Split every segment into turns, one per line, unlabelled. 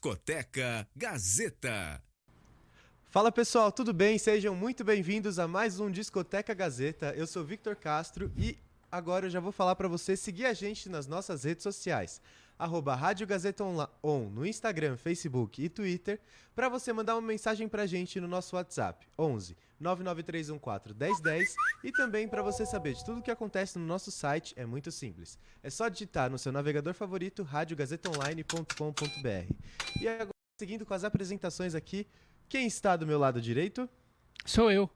Discoteca Gazeta.
Fala pessoal, tudo bem? Sejam muito bem-vindos a mais um Discoteca Gazeta. Eu sou Victor Castro e agora eu já vou falar para você seguir a gente nas nossas redes sociais. Arroba Rádio Gazeta On no Instagram, Facebook e Twitter, para você mandar uma mensagem pra gente no nosso WhatsApp, 11 99314 1010 e também para você saber de tudo o que acontece no nosso site, é muito simples. É só digitar no seu navegador favorito radiogazetaonline.com.br. E agora, seguindo com as apresentações aqui, quem está do meu lado direito?
Sou eu.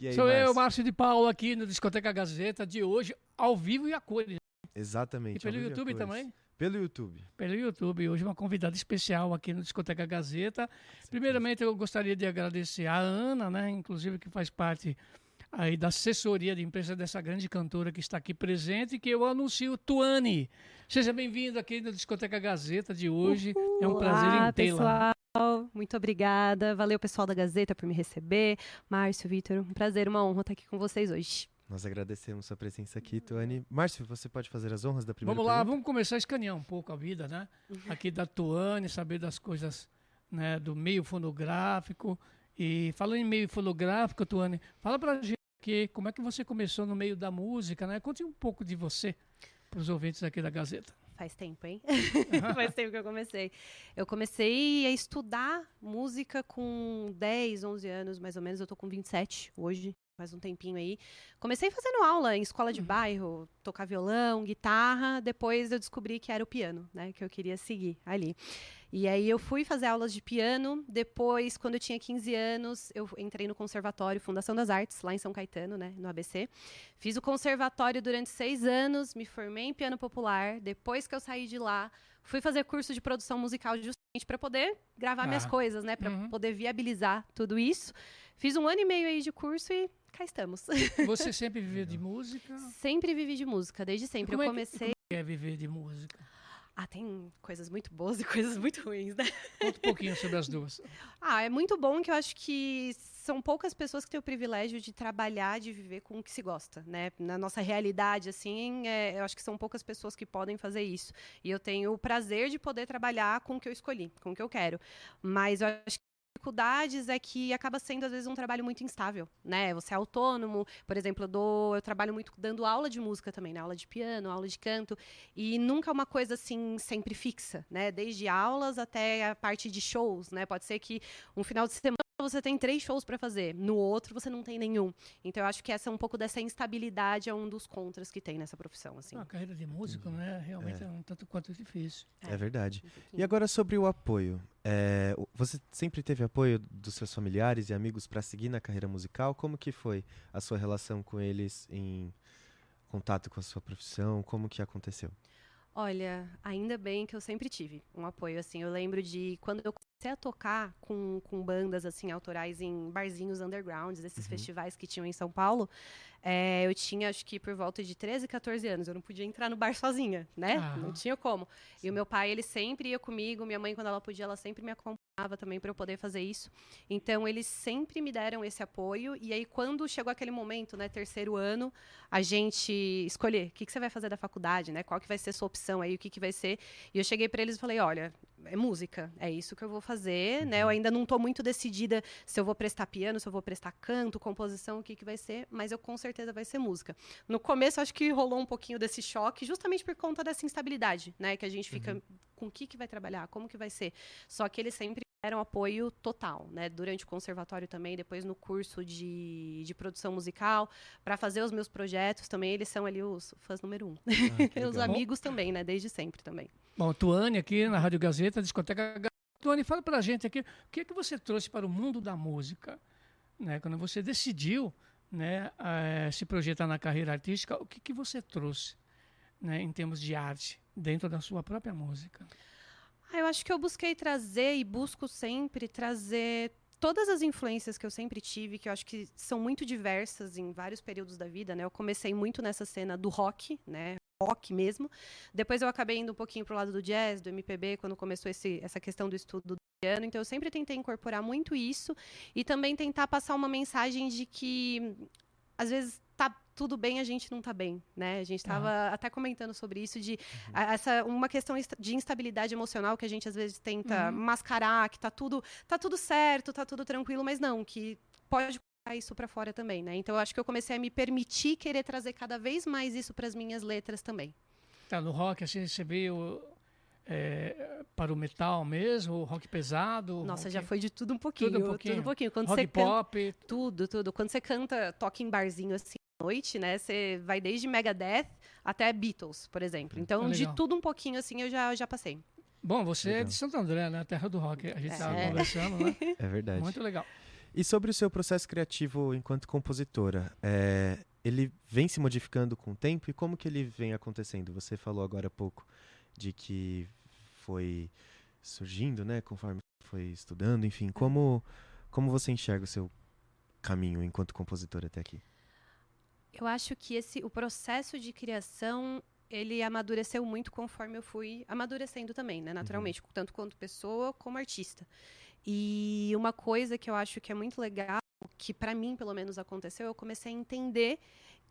Aí,
Sou Márcio? eu, Márcio de Paulo, aqui no Discoteca Gazeta de hoje, ao vivo e a cores.
Exatamente.
E pelo YouTube também?
Pelo YouTube.
Pelo YouTube. Hoje uma convidada especial aqui no Discoteca Gazeta. Primeiramente, eu gostaria de agradecer a Ana, né, inclusive que faz parte aí da assessoria de imprensa dessa grande cantora que está aqui presente, que eu anuncio Tuane. Seja bem-vindo aqui no Discoteca Gazeta de hoje. Uhul. É um prazer
Olá,
em tê-la.
Pessoal, muito obrigada. Valeu, pessoal da Gazeta, por me receber. Márcio, Vitor, um prazer, uma honra estar aqui com vocês hoje.
Nós agradecemos sua presença aqui, Tuane. Márcio, você pode fazer as honras da primeira
Vamos lá,
pergunta?
vamos começar a escanear um pouco a vida, né? Uhum. Aqui da Tuane, saber das coisas né, do meio fonográfico. E falando em meio fonográfico, Tuane, fala pra gente aqui como é que você começou no meio da música, né? Conte um pouco de você para os ouvintes aqui da Gazeta.
Faz tempo, hein? Faz tempo que eu comecei. Eu comecei a estudar música com 10, 11 anos, mais ou menos. Eu tô com 27 hoje faz um tempinho aí. Comecei fazendo aula em escola de uhum. bairro, tocar violão, guitarra. Depois eu descobri que era o piano, né? Que eu queria seguir ali. E aí eu fui fazer aulas de piano. Depois, quando eu tinha 15 anos, eu entrei no Conservatório Fundação das Artes, lá em São Caetano, né? No ABC. Fiz o conservatório durante seis anos, me formei em piano popular. Depois que eu saí de lá, fui fazer curso de produção musical justamente para poder gravar ah. minhas coisas, né? Para uhum. poder viabilizar tudo isso. Fiz um ano e meio aí de curso e cá estamos.
Você sempre viveu de música?
Sempre vivi de música, desde sempre.
eu
comecei.
É que, como é viver de música?
Ah, tem coisas muito boas e coisas muito ruins, né?
Conta um pouquinho sobre as duas.
ah, é muito bom que eu acho que são poucas pessoas que têm o privilégio de trabalhar, de viver com o que se gosta, né? Na nossa realidade, assim, é, eu acho que são poucas pessoas que podem fazer isso. E eu tenho o prazer de poder trabalhar com o que eu escolhi, com o que eu quero. Mas eu acho que dificuldades é que acaba sendo às vezes um trabalho muito instável, né? Você é autônomo, por exemplo, eu dou, eu trabalho muito dando aula de música também, né? Aula de piano, aula de canto, e nunca é uma coisa assim sempre fixa, né? Desde aulas até a parte de shows, né? Pode ser que um final de semana você tem três shows para fazer, no outro você não tem nenhum. Então eu acho que essa é um pouco dessa instabilidade é um dos contras que tem nessa profissão, assim.
A carreira de músico, né, realmente é, é um tanto quanto difícil.
É, é verdade. Um e agora sobre o apoio, é, você sempre teve apoio dos seus familiares e amigos para seguir na carreira musical? Como que foi a sua relação com eles em contato com a sua profissão? Como que aconteceu?
Olha, ainda bem que eu sempre tive um apoio assim. Eu lembro de quando eu comecei a tocar com, com bandas assim autorais em barzinhos undergrounds, esses uhum. festivais que tinham em São Paulo, é, eu tinha acho que por volta de 13, 14 anos. Eu não podia entrar no bar sozinha, né? Ah. Não tinha como. E o meu pai, ele sempre ia comigo, minha mãe, quando ela podia, ela sempre me acompanhava também para eu poder fazer isso. Então eles sempre me deram esse apoio e aí quando chegou aquele momento, né, terceiro ano, a gente escolher o que, que você vai fazer da faculdade, né? Qual que vai ser a sua opção aí, o que que vai ser? E eu cheguei para eles e falei, olha, é música, é isso que eu vou fazer, né? Eu ainda não estou muito decidida se eu vou prestar piano, se eu vou prestar canto, composição, o que que vai ser, mas eu com certeza vai ser música. No começo acho que rolou um pouquinho desse choque, justamente por conta dessa instabilidade, né? Que a gente fica uhum. com o que que vai trabalhar, como que vai ser. Só que eles sempre deram apoio total, né? Durante o conservatório também, depois no curso de, de produção musical, para fazer os meus projetos também, eles são ali os fãs número um. Ah, os amigos também, né? Desde sempre também.
Bom, Tuane aqui na Rádio Gazeta, Discoteca Tuane, fala pra gente aqui, o que, é que você trouxe para o mundo da música, né? Quando você decidiu, né, eh, se projetar na carreira artística, o que, que você trouxe, né, em termos de arte, dentro da sua própria música?
Ah, eu acho que eu busquei trazer e busco sempre trazer todas as influências que eu sempre tive, que eu acho que são muito diversas em vários períodos da vida, né? Eu comecei muito nessa cena do rock, né? Rock mesmo. Depois eu acabei indo um pouquinho pro lado do jazz, do MPB, quando começou esse, essa questão do estudo do piano. Então eu sempre tentei incorporar muito isso e também tentar passar uma mensagem de que às vezes tá tudo bem, a gente não tá bem, né? A gente estava até comentando sobre isso de a- essa uma questão de instabilidade emocional que a gente às vezes tenta
Uhum.
mascarar, que tá tudo tá tudo certo, tá tudo tranquilo, mas não, que pode isso para fora também, né? Então eu acho que eu comecei a me permitir querer trazer cada vez mais isso para as minhas letras também.
Tá, no rock, assim, você veio é, para o metal mesmo, o rock pesado?
Nossa,
rock,
já foi de tudo um pouquinho,
Tudo um pouquinho.
Tudo um pouquinho. Quando
rock
você canta
pop.
tudo, tudo. Quando você canta, toca em barzinho assim à noite, né? Você vai desde Megadeth até Beatles, por exemplo. Então,
Ah,
de tudo um pouquinho assim, eu já, já passei.
Bom, você é
Legal.
de Santo André, né? Terra do rock. A gente estava
É.
conversando, né?
É verdade.
Muito legal.
E sobre o seu processo criativo enquanto compositora, é, ele vem se modificando com o tempo e como que ele vem acontecendo? Você falou agora há pouco de que foi surgindo, né, conforme foi estudando, enfim, como como você enxerga o seu caminho enquanto compositora até aqui?
Eu acho que esse o processo de criação ele amadureceu muito conforme eu fui amadurecendo também, né? Naturalmente, tanto quanto pessoa como artista. E uma coisa que eu acho que é muito legal, que para mim pelo menos aconteceu, eu comecei a entender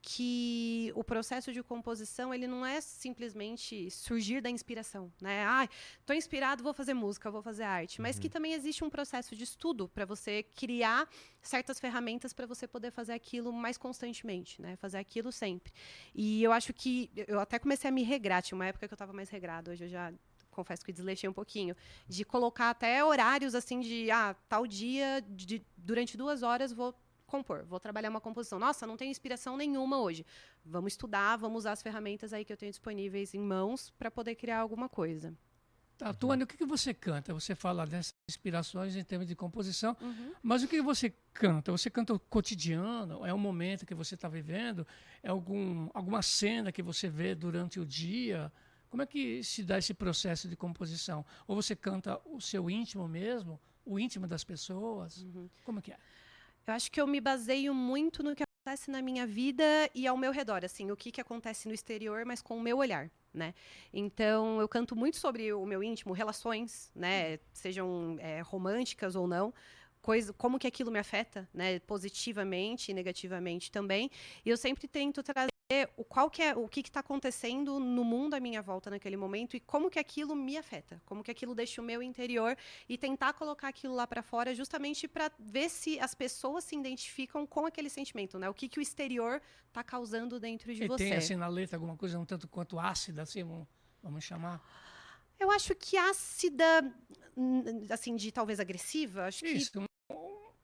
que o processo de composição ele não é simplesmente surgir da inspiração, né? Ah, tô inspirado, vou fazer música, vou fazer arte, mas que também existe um processo de estudo para você criar certas ferramentas para você poder fazer aquilo mais constantemente, né? Fazer aquilo sempre. E eu acho que eu até comecei a me regrar, tinha uma época que eu estava mais regrada, hoje eu já confesso que desleixei um pouquinho, de colocar até horários assim de, ah, tal dia, de, durante duas horas vou compor, vou trabalhar uma composição. Nossa, não tenho inspiração nenhuma hoje. Vamos estudar, vamos usar as ferramentas aí que eu tenho disponíveis em mãos para poder criar alguma coisa.
Tá, Tuane, o que, que você canta? Você fala dessas inspirações em termos de composição, mas o que você canta? Você canta o cotidiano? É um momento que você está vivendo? É algum, alguma cena que você vê durante o dia? Como é que se dá esse processo de composição? Ou você canta o seu íntimo mesmo? O íntimo das pessoas? Como que é?
Eu acho que eu me baseio muito no que acontece na minha vida e ao meu redor, assim, o que, que acontece no exterior, mas com o meu olhar, né? Então, eu canto muito sobre o meu íntimo, relações, né? Sejam é, românticas ou não. Coisa, como que aquilo me afeta, né? Positivamente e negativamente também. E eu sempre tento trazer o qual que é o que está acontecendo no mundo à minha volta naquele momento e como que aquilo me afeta, como que aquilo deixa o meu interior e tentar colocar aquilo lá para fora justamente para ver se as pessoas se identificam com aquele sentimento, né? O que que o exterior está causando dentro de
E
você.
tem assim na letra alguma coisa um tanto quanto ácida, assim, vamos, vamos chamar?
Eu acho que ácida, hum, assim, de talvez agressiva, acho que
Isso. um-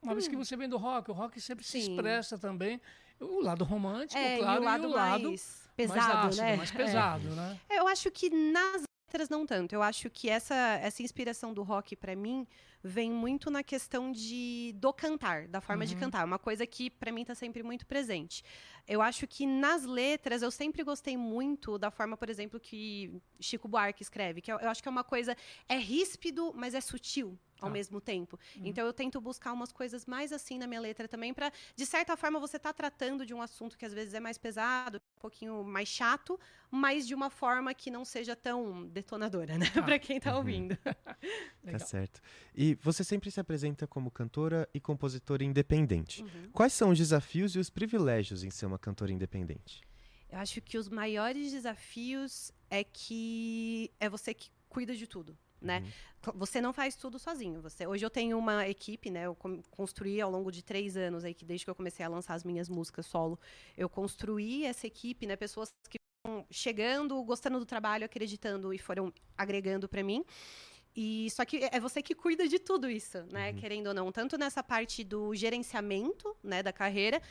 Uma vez que você vem do rock, o rock sempre se
Sim.
expressa também. O lado romântico,
é,
claro,
e o lado,
lado
mais pesado,
mais ácido,
né?
mais
É.
pesado, né?
Eu acho que nas letras não tanto. Eu acho que essa, essa inspiração do rock para mim vem muito na questão de do cantar, da forma de
Uhum.
cantar, uma coisa que para mim tá sempre muito presente. Eu acho que nas letras eu sempre gostei muito da forma, por exemplo, que Chico Buarque escreve, que eu, eu acho que é uma coisa é ríspido, mas é sutil ao
Tá.
mesmo tempo.
Uhum.
Então eu tento buscar umas coisas mais assim na minha letra também para de certa forma você tá tratando de um assunto que às vezes é mais pesado, um pouquinho mais chato, mas de uma forma que não seja tão detonadora, né,
Ah.
para quem tá ouvindo.
Legal.
Tá certo. E você sempre se apresenta como cantora e compositora independente.
Uhum.
Quais são os desafios e os privilégios em ser uma cantora independente?
Eu acho que os maiores desafios é que é você que cuida de tudo. Né?
Uhum.
Você não faz tudo sozinho. Você, hoje eu tenho uma equipe, né? Eu construí ao longo de três anos aí, que desde que eu comecei a lançar as minhas músicas solo, eu construí essa equipe, né? Pessoas que chegando, gostando do trabalho, acreditando e foram agregando para mim. E só que é você que cuida de tudo isso, né?
Uhum.
Querendo ou não, tanto nessa parte do gerenciamento, né, da carreira,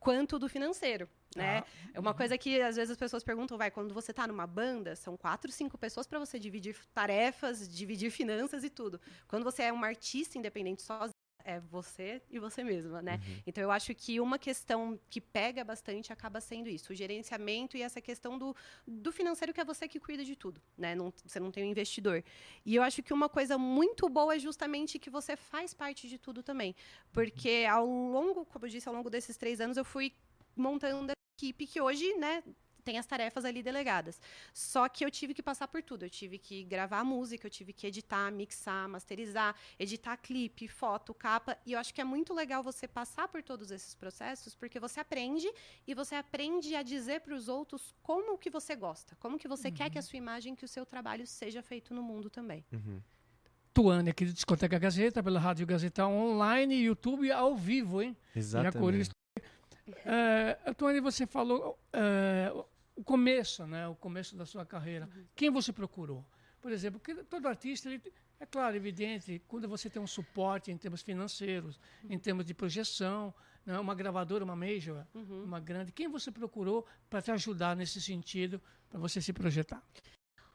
quanto do financeiro, né?
Ah,
É uma coisa que às vezes as pessoas perguntam, vai, quando você tá numa banda, são quatro, cinco pessoas para você dividir tarefas, dividir finanças e tudo. Quando você é uma artista independente sozinha, é você e você mesma, né?
Uhum.
Então eu acho que uma questão que pega bastante acaba sendo isso, o gerenciamento e essa questão do, do financeiro que é você que cuida de tudo, né? Não, você não tem um investidor. E eu acho que uma coisa muito boa é justamente que você faz parte de tudo também, porque ao longo, como eu disse, ao longo desses três anos eu fui montando a equipe que hoje, né? Tem as tarefas ali delegadas. Só que eu tive que passar por tudo. Eu tive que gravar música, eu tive que editar, mixar, masterizar, editar clipe, foto, capa. E eu acho que é muito legal você passar por todos esses processos, porque você aprende e você aprende a dizer para os outros como que você gosta, como que você uhum. quer que a sua imagem, que o seu trabalho seja feito no mundo também.
Uhum. Tuane aqui do Discoteca Gazeta, pela Rádio Gazeta Online, YouTube ao vivo, hein?
Exatamente.
É, Tuane, você falou é, o começo, né? O começo da sua carreira. Uhum. Quem você procurou? Por exemplo, todo artista, ele, é claro, evidente, quando você tem um suporte em termos financeiros, uhum. em termos de projeção, né? uma gravadora, uma major, uhum. uma grande, quem você procurou para te ajudar nesse sentido, para você se projetar?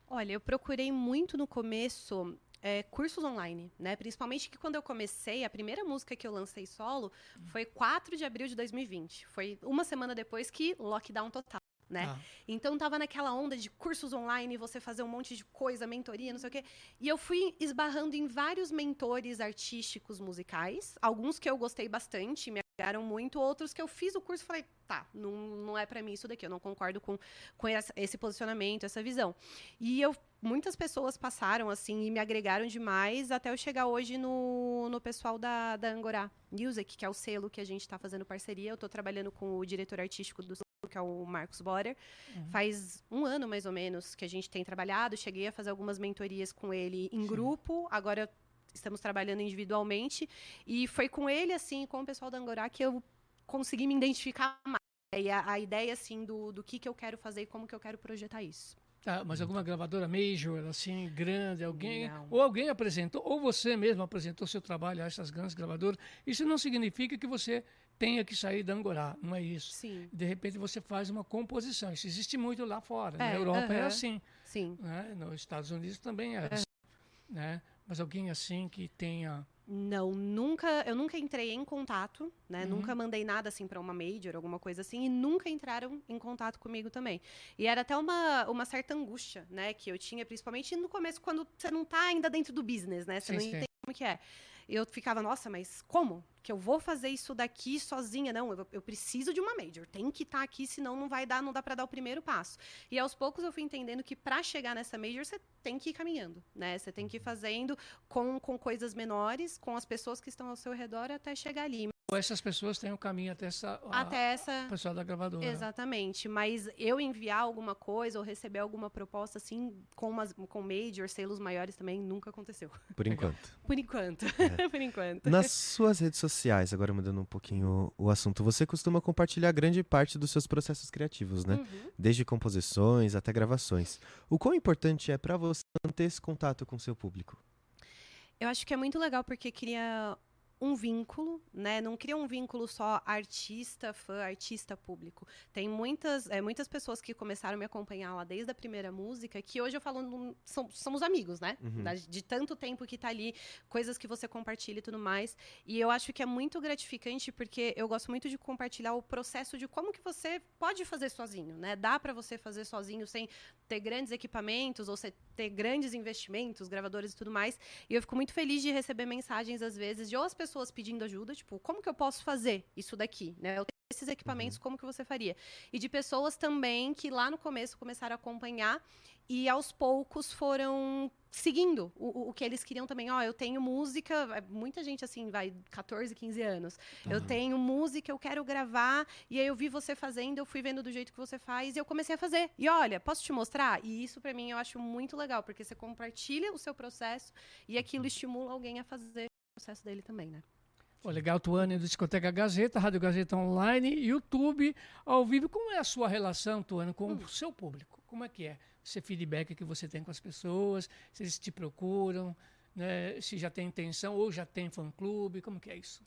Olha, eu procurei muito no começo é, cursos online, né? Principalmente que quando eu comecei, a primeira música que eu lancei solo foi 4 de abril de 2020. Foi uma semana depois que lockdown total né? Ah. Então tava naquela onda de cursos online, você fazer um monte de coisa, mentoria, não sei o quê. E eu fui esbarrando em vários mentores artísticos musicais, alguns que eu gostei bastante, me agregaram muito, outros que eu fiz o curso e falei, tá, não, não é para mim isso daqui, eu não concordo com, com esse posicionamento, essa visão. E eu muitas pessoas passaram assim e me agregaram demais até eu chegar hoje no, no pessoal da, da Angorá Music, que é o selo que a gente está fazendo parceria. Eu estou trabalhando com o diretor artístico do que é o Marcos Borer. Uhum. Faz um ano, mais ou menos, que a gente tem trabalhado. Cheguei a fazer algumas mentorias com ele em Sim. grupo. Agora estamos trabalhando individualmente. E foi com ele, assim, com o pessoal da Angorá, que eu consegui me identificar mais. E a, a ideia, assim, do, do que, que eu quero fazer e como que eu quero projetar isso.
Tá, mas alguma gravadora major, assim, grande, alguém, não. ou alguém apresentou, ou você mesmo apresentou seu trabalho a essas grandes gravadoras, isso não significa que você tenha que sair da Angorá, não é isso.
Sim.
De repente você faz uma composição. Isso existe muito lá fora. É, Na Europa uh -huh. é assim.
Sim.
Né? Nos Estados Unidos também é assim. Né? Mas alguém assim que tenha
não, nunca, eu nunca entrei em contato, né? Uhum. Nunca mandei nada assim para uma major, alguma coisa assim, e nunca entraram em contato comigo também. E era até uma, uma certa angústia, né, que eu tinha, principalmente no começo, quando você não está ainda dentro do business, né? Você sim, não sim. entende como que é eu ficava, nossa, mas como? Que eu vou fazer isso daqui sozinha? Não, eu, eu preciso de uma major. Tem que estar tá aqui, senão não vai dar, não dá para dar o primeiro passo. E aos poucos eu fui entendendo que para chegar nessa major você tem que ir caminhando, né? Você tem que ir fazendo com, com coisas menores, com as pessoas que estão ao seu redor até chegar ali
essas pessoas têm o caminho até essa
até essa
pessoal da gravadora.
Exatamente, mas eu enviar alguma coisa ou receber alguma proposta assim com umas, com major, selos maiores também nunca aconteceu.
Por enquanto.
Por enquanto. É. Por enquanto.
Nas suas redes sociais, agora mudando um pouquinho o, o, assunto, você costuma compartilhar grande parte dos seus processos criativos, né? Uhum. Desde composições até gravações. O quão importante é para você manter esse contato com o seu público?
Eu acho que é muito legal porque cria um vínculo, né? Não cria um vínculo só artista, fã, artista público. Tem muitas, é, muitas pessoas que começaram a me acompanhar lá desde a primeira música, que hoje eu falo, são, somos amigos, né? Uhum. Da, de tanto tempo que tá ali, coisas que você compartilha e tudo mais. E eu acho que é muito gratificante porque eu gosto muito de compartilhar o processo de como que você pode fazer sozinho, né? Dá para você fazer sozinho sem ter grandes equipamentos ou ter grandes investimentos, gravadores e tudo mais. E eu fico muito feliz de receber mensagens às vezes de ou as pessoas pessoas pedindo ajuda, tipo, como que eu posso fazer isso daqui, né? Eu tenho esses equipamentos, uhum. como que você faria? E de pessoas também que lá no começo começaram a acompanhar e aos poucos foram seguindo o, o que eles queriam também. Ó, oh, eu tenho música, é, muita gente assim, vai 14, 15 anos. Eu tenho música, eu quero gravar, e aí eu vi você fazendo, eu fui vendo do jeito que você faz e eu comecei a fazer. E olha, posso te mostrar? E isso para mim eu acho muito legal, porque você compartilha o seu processo e aquilo uhum. estimula alguém a fazer processo dele também, né?
Oh, legal, Tuane, do Discoteca Gazeta, Rádio Gazeta Online, YouTube, ao vivo. Como é a sua relação, Tuane, com hum. o seu público? Como é que é? Esse feedback que você tem com as pessoas, se eles te procuram, né? se já tem intenção ou já tem fã-clube, como que é isso?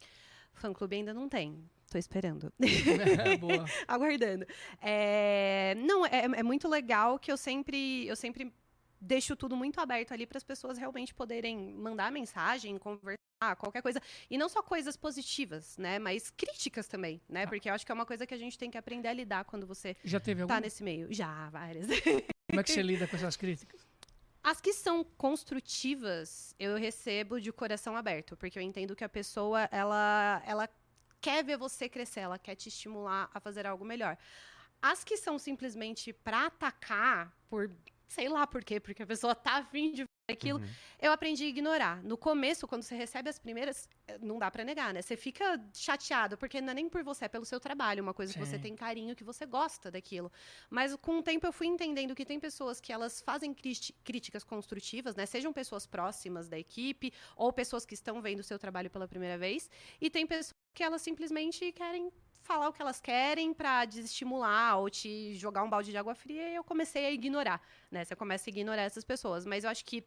Fã-clube ainda não tem. Tô esperando.
É, boa.
Aguardando. É, não, é, é, muito legal que eu sempre, eu sempre deixo tudo muito aberto ali para as pessoas realmente poderem mandar mensagem, conversar, qualquer coisa. E não só coisas positivas, né? Mas críticas também, né? Ah. Porque eu acho que é uma coisa que a gente tem que aprender a lidar quando você
Já teve
tá nesse meio. Já, várias.
Como é que você lida com essas críticas?
As que são construtivas, eu recebo de coração aberto, porque eu entendo que a pessoa, ela, ela quer ver você crescer, ela quer te estimular a fazer algo melhor. As que são simplesmente pra atacar por sei lá por quê, porque a pessoa tá afim de aquilo,
Uhum.
eu aprendi a ignorar. No começo, quando você recebe as primeiras, eh, não dá pra negar, né? Você fica chateado, porque não é nem por você, é pelo seu trabalho, uma coisa que você
Sim.
tem carinho, que você gosta daquilo. Mas com o tempo eu fui entendendo que tem pessoas que elas fazem críticas construtivas, né? Sejam pessoas próximas da equipe ou pessoas que estão vendo o seu trabalho pela primeira vez, e tem pessoas que elas simplesmente querem falar o que elas querem pra desestimular ou te jogar um balde de água fria e eu comecei a ignorar, né? Você começa a ignorar essas pessoas, mas eu acho que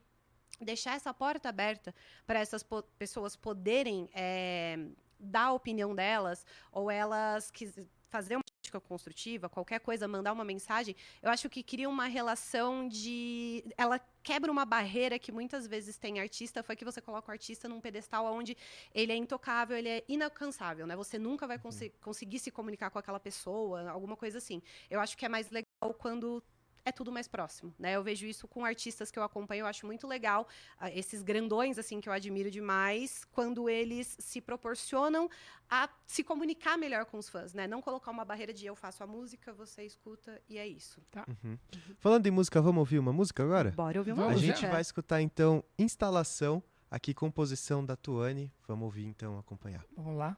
deixar essa porta aberta para essas po- pessoas poderem é, dar a opinião delas ou elas quis, fazer uma crítica construtiva, qualquer coisa, mandar uma mensagem, eu acho que cria uma relação de. Ela quebra uma barreira que muitas vezes tem artista, foi que você coloca o artista num pedestal onde ele é intocável, ele é inalcançável, né? Você nunca vai consi- conseguir se comunicar com aquela pessoa, alguma coisa assim. Eu acho que é mais legal quando é tudo mais próximo, né? Eu vejo isso com artistas que eu acompanho, eu acho muito legal, ah, esses grandões, assim, que eu admiro demais, quando eles se proporcionam a se comunicar melhor com os fãs, né? Não colocar uma barreira de eu faço a música, você escuta e é isso.
Uhum. Falando em música, vamos ouvir uma música agora?
Bora ouvir uma
A
Vamos,
música.
gente vai escutar então Instalação, aqui composição da Tuane. Vamos ouvir então, acompanhar.
Vamos lá.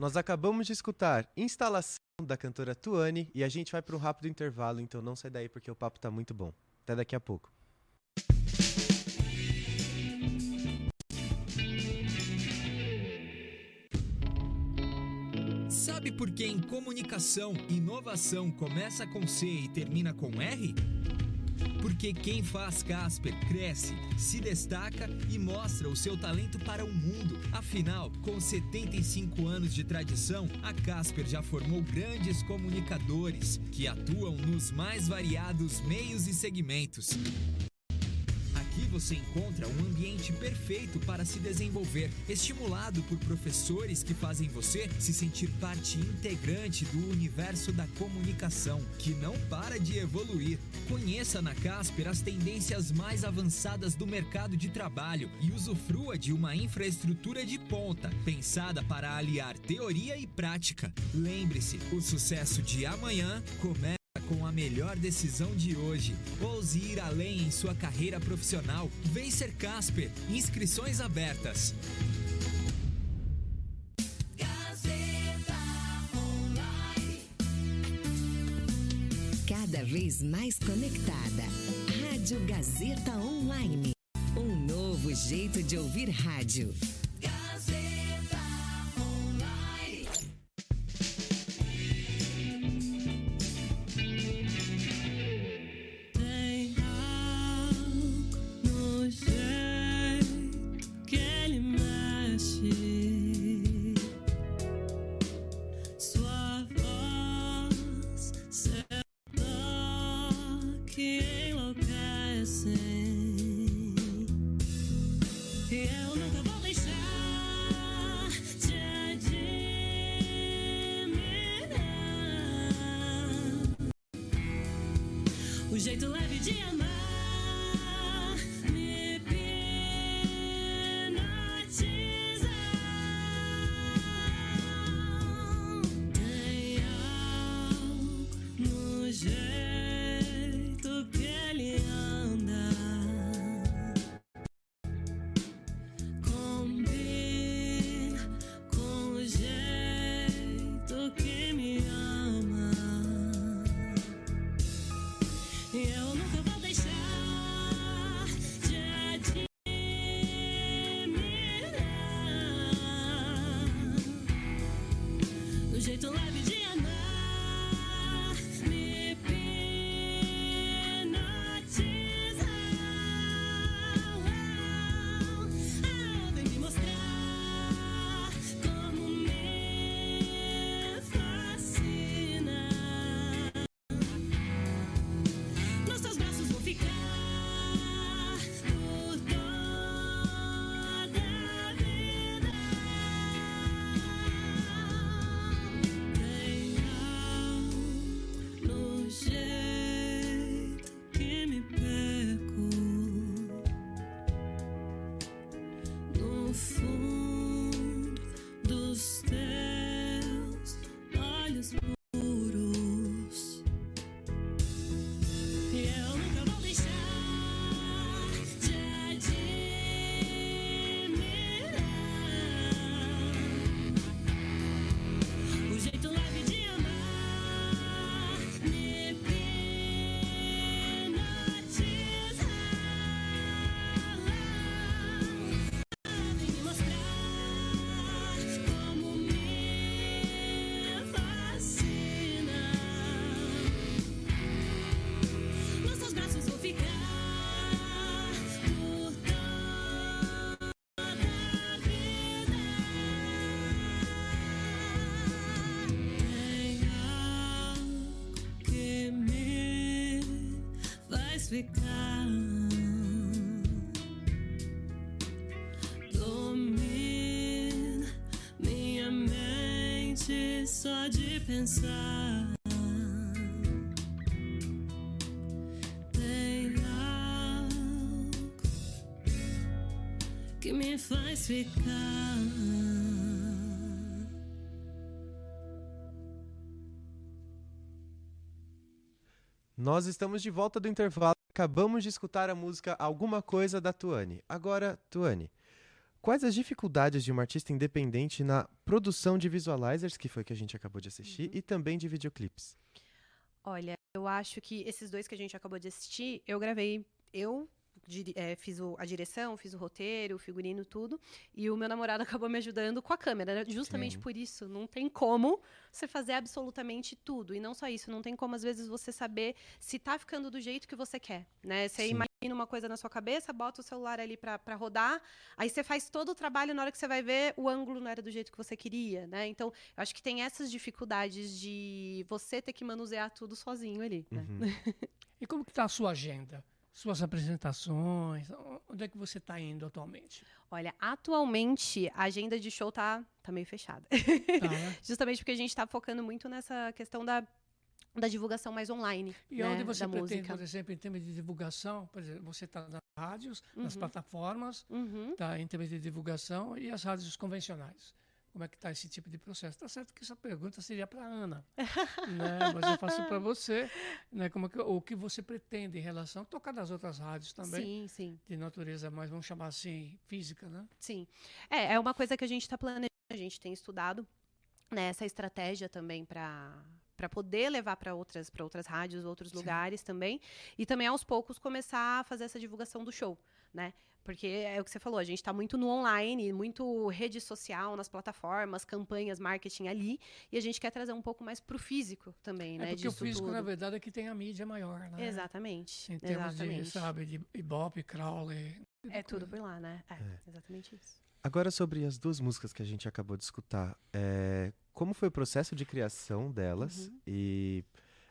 Nós acabamos de escutar instalação da cantora Tuane e a gente vai para um rápido intervalo, então não sai daí porque o papo tá muito bom. Até daqui a pouco.
Sabe por que em comunicação, inovação começa com C e termina com R? Porque quem faz Casper cresce, se destaca e mostra o seu talento para o mundo. Afinal, com 75 anos de tradição, a Casper já formou grandes comunicadores que atuam nos mais variados meios e segmentos. Você encontra um ambiente perfeito para se desenvolver, estimulado por professores que fazem você se sentir parte integrante do universo da comunicação, que não para de evoluir. Conheça na Casper as tendências mais avançadas do mercado de trabalho e usufrua de uma infraestrutura de ponta, pensada para aliar teoria e prática. Lembre-se, o sucesso de amanhã começa com a melhor decisão de hoje. Ouse ir além em sua carreira profissional. Vem ser Casper. Inscrições abertas.
Cada vez mais conectada. Rádio Gazeta Online. Um novo jeito de ouvir rádio.
Só de pensar. Tem algo que me faz ficar.
Nós estamos de volta do intervalo. Acabamos de escutar a música Alguma Coisa da Tuane. Agora, Tuane, Quais as dificuldades de uma artista independente na produção de visualizers, que foi que a gente acabou de assistir,
Uhum.
e também de videoclipes?
Olha, eu acho que esses dois que a gente acabou de assistir, eu gravei, eu eh, fiz o- a direção, fiz o roteiro, o figurino, tudo, e o meu namorado acabou me ajudando com a câmera. né? Justamente
Sim.
por isso, não tem como você fazer absolutamente tudo. E não só isso, não tem como, às vezes, você saber se tá ficando do jeito que você quer, né? Você
Sim.
imagina uma coisa na sua cabeça, bota o celular ali pra pra rodar, aí você faz todo o trabalho, na hora que você vai ver, o ângulo não era do jeito que você queria, né? Então, eu acho que tem essas dificuldades de você ter que manusear tudo sozinho ali, né?
Uhum.
E como que está a sua agenda? Suas apresentações? Onde é que você está indo atualmente?
Olha, atualmente a agenda de show tá, tá meio fechada.
Tá, né?
Justamente porque a gente tá focando muito nessa questão da, da divulgação mais online.
E
né,
onde você pretende,
música.
por exemplo, em termos de divulgação, por exemplo, você está nas rádios, nas
Uhum.
plataformas,
Uhum.
tá, em termos de divulgação e as rádios convencionais. Como é que está esse tipo de processo? Tá certo que essa pergunta seria para Ana, né? Mas eu faço para você, né? Como que, o que você pretende em relação a tocar nas outras rádios também,
Sim, sim,
de natureza mais, vamos chamar assim, física, né?
sim. É, é uma coisa que a gente está planejando, a gente tem estudado né, essa estratégia também para para poder levar para outras para outras rádios, outros
Sim.
lugares também, e também aos poucos começar a fazer essa divulgação do show, né? Porque é o que você falou, a gente está muito no online, muito rede social, nas plataformas, campanhas, marketing ali, e a gente quer trazer um pouco mais para o físico também,
É
né?
porque o físico,
tudo.
na verdade, é que tem a mídia maior, né?
Exatamente.
Em termos
exatamente.
de, sabe, de Ibope, Crowley.
É tudo
coisa.
por lá, né? É, exatamente isso.
Agora sobre as duas músicas que a gente acabou de escutar, é, como foi o processo de criação delas
Uhum.
e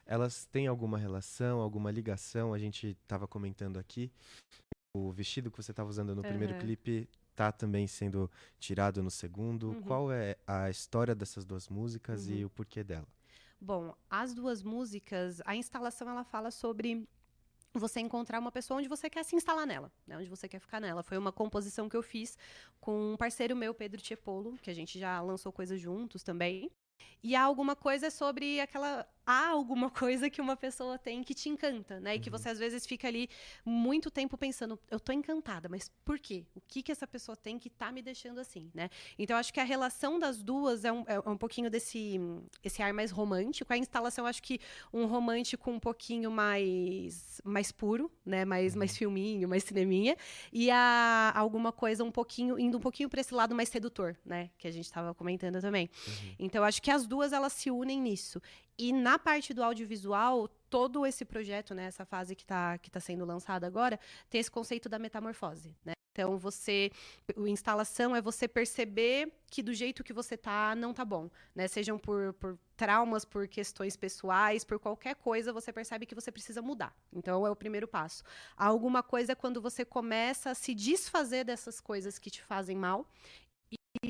elas têm alguma relação, alguma ligação? A gente estava comentando aqui, o vestido que você estava usando no primeiro
Aham.
clipe tá também sendo tirado no segundo.
Uhum.
Qual é a história dessas duas músicas e
Uhum.
o porquê dela?
Bom, as duas músicas, a instalação ela fala sobre você encontrar uma pessoa onde você quer se instalar nela, né? Onde você quer ficar nela. Foi uma composição que eu fiz com um parceiro meu, Pedro Tiepolo, que a gente já lançou coisas juntos também. E há alguma coisa sobre aquela. Há alguma coisa que uma pessoa tem que te encanta, né? E que
Uhum.
você às vezes fica ali muito tempo pensando, eu tô encantada, mas por quê? O que que essa pessoa tem que tá me deixando assim, né? Então acho que a relação das duas é um, é um pouquinho desse esse ar mais romântico. A instalação, acho que um romântico um pouquinho mais mais puro, né? Mais, mais filminho, mais cineminha. E a alguma coisa um pouquinho, indo um pouquinho para esse lado mais sedutor, né? Que a gente estava comentando também. Então, eu acho que as duas, elas se unem nisso. E na parte do audiovisual, todo esse projeto, né? Essa fase que está que tá sendo lançada agora, tem esse conceito da metamorfose, né? Então, você... A instalação é você perceber que do jeito que você tá, não tá bom, né? Sejam por, por traumas, por questões pessoais, por qualquer coisa, você percebe que você precisa mudar. Então, é o primeiro passo. Alguma coisa é quando você começa a se desfazer dessas coisas que te fazem mal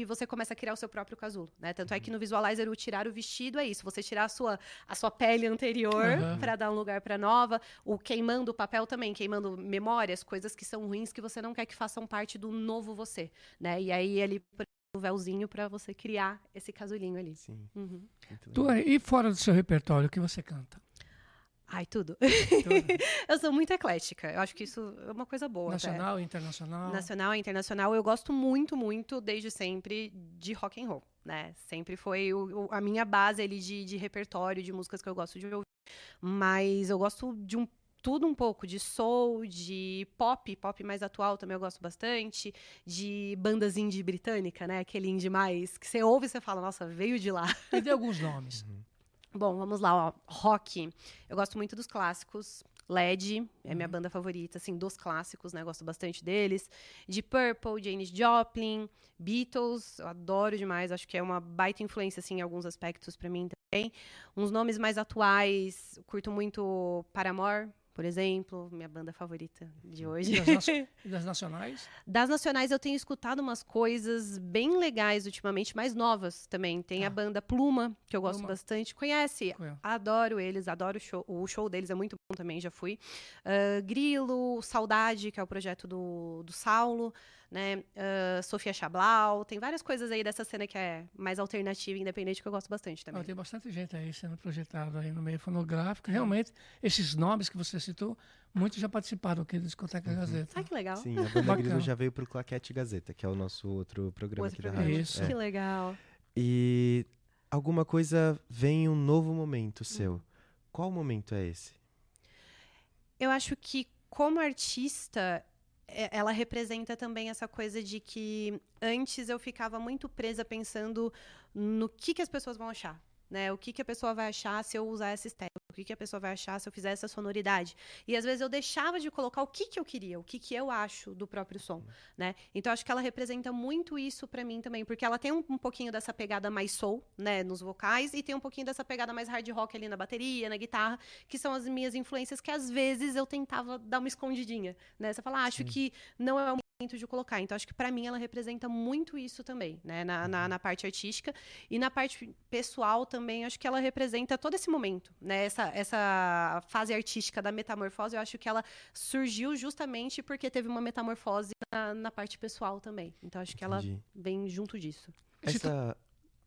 e você começa a criar o seu próprio casulo, né? Tanto é que no visualizer o tirar o vestido é isso, você tirar a sua, a sua pele anterior
Aham.
para dar um lugar para nova, o queimando o papel também, queimando memórias, coisas que são ruins que você não quer que façam parte do novo você, né? E aí ele o véuzinho para você criar esse casulinho ali.
Sim,
Uhum.
Tu, e fora do seu repertório, o que você canta?
Ai, tudo.
Tudo.
Eu sou muito eclética. Eu acho que isso é uma coisa boa. até.
Nacional, internacional?
Nacional e internacional, eu gosto muito, muito, desde sempre, de rock and roll, né? Sempre foi o- o- a minha base ali de, de repertório, de músicas que eu gosto de ouvir. Mas eu gosto de um tudo um pouco, de soul, de pop, pop mais atual também eu gosto bastante, de bandas indie britânica, né? Aquele indie mais que você ouve e você fala, nossa, veio de lá.
Me dê alguns nomes.
Bom, vamos lá, ó. Rock. Eu gosto muito dos clássicos. LED é
Uhum.
minha banda favorita, assim, dos clássicos, né? Gosto bastante deles. De Purple, Janis Joplin, Beatles, eu adoro demais. Acho que é uma baita influência, assim, em alguns aspectos pra mim também. Uns nomes mais atuais, curto muito Paramore, por exemplo, minha banda favorita de
E
hoje.
das, nacio- e das nacionais?
Das nacionais eu tenho escutado umas coisas bem legais ultimamente, mais novas também. Tem a
Tá.
banda Pluma, que eu gosto
Pluma.
bastante. Conhece?
Qual é?
Adoro eles, adoro o show. O show deles é muito bom também, já fui. Ah, Grilo, Saudade, que é o projeto do, do Saulo. Né? Ah, Sofia Chablau, tem várias coisas aí dessa cena que é mais alternativa e independente que eu gosto bastante também.
Tem bastante gente aí sendo projetado aí no meio fonográfico. Realmente, esses nomes que você citou, muitos já participaram aqui do Discoteca Gazeta.
Ah, que legal.
Sim, a Banda. Grilo já veio pro Claquete Gazeta, que é o nosso outro programa
Outro
aqui da
programa.
rádio.
Isso.
É.
Que legal.
E alguma coisa vem um novo momento seu. Qual momento é esse?
Eu acho que, como artista, ela representa também essa coisa de que antes eu ficava muito presa pensando no que, que as pessoas vão achar. Né? O que, que a pessoa vai achar se eu usar essa estética? O que, que a pessoa vai achar se eu fizer essa sonoridade? E às vezes eu deixava de colocar o que, que eu queria, o que, que eu acho do próprio som. Né? Então acho que ela representa muito isso pra mim também, porque ela tem um, um pouquinho dessa pegada mais soul, né, nos vocais, e tem um pouquinho dessa pegada mais hard rock ali na bateria, na guitarra, que são as minhas influências que às vezes eu tentava dar uma escondidinha, né? Você fala, ah, acho que não é de colocar. Então acho que pra mim ela representa muito isso também, né, na, na, na parte artística e na parte pessoal também, acho que ela representa todo esse momento, né? Essa essa fase artística da metamorfose, eu acho que ela surgiu justamente porque teve uma metamorfose na, na parte pessoal também. Então acho que ela
Entendi.
vem junto disso.
Essa,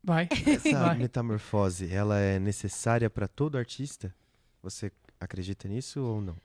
Vai.
essa
Vai.
metamorfose, ela é necessária para todo artista? Você acredita nisso ou não?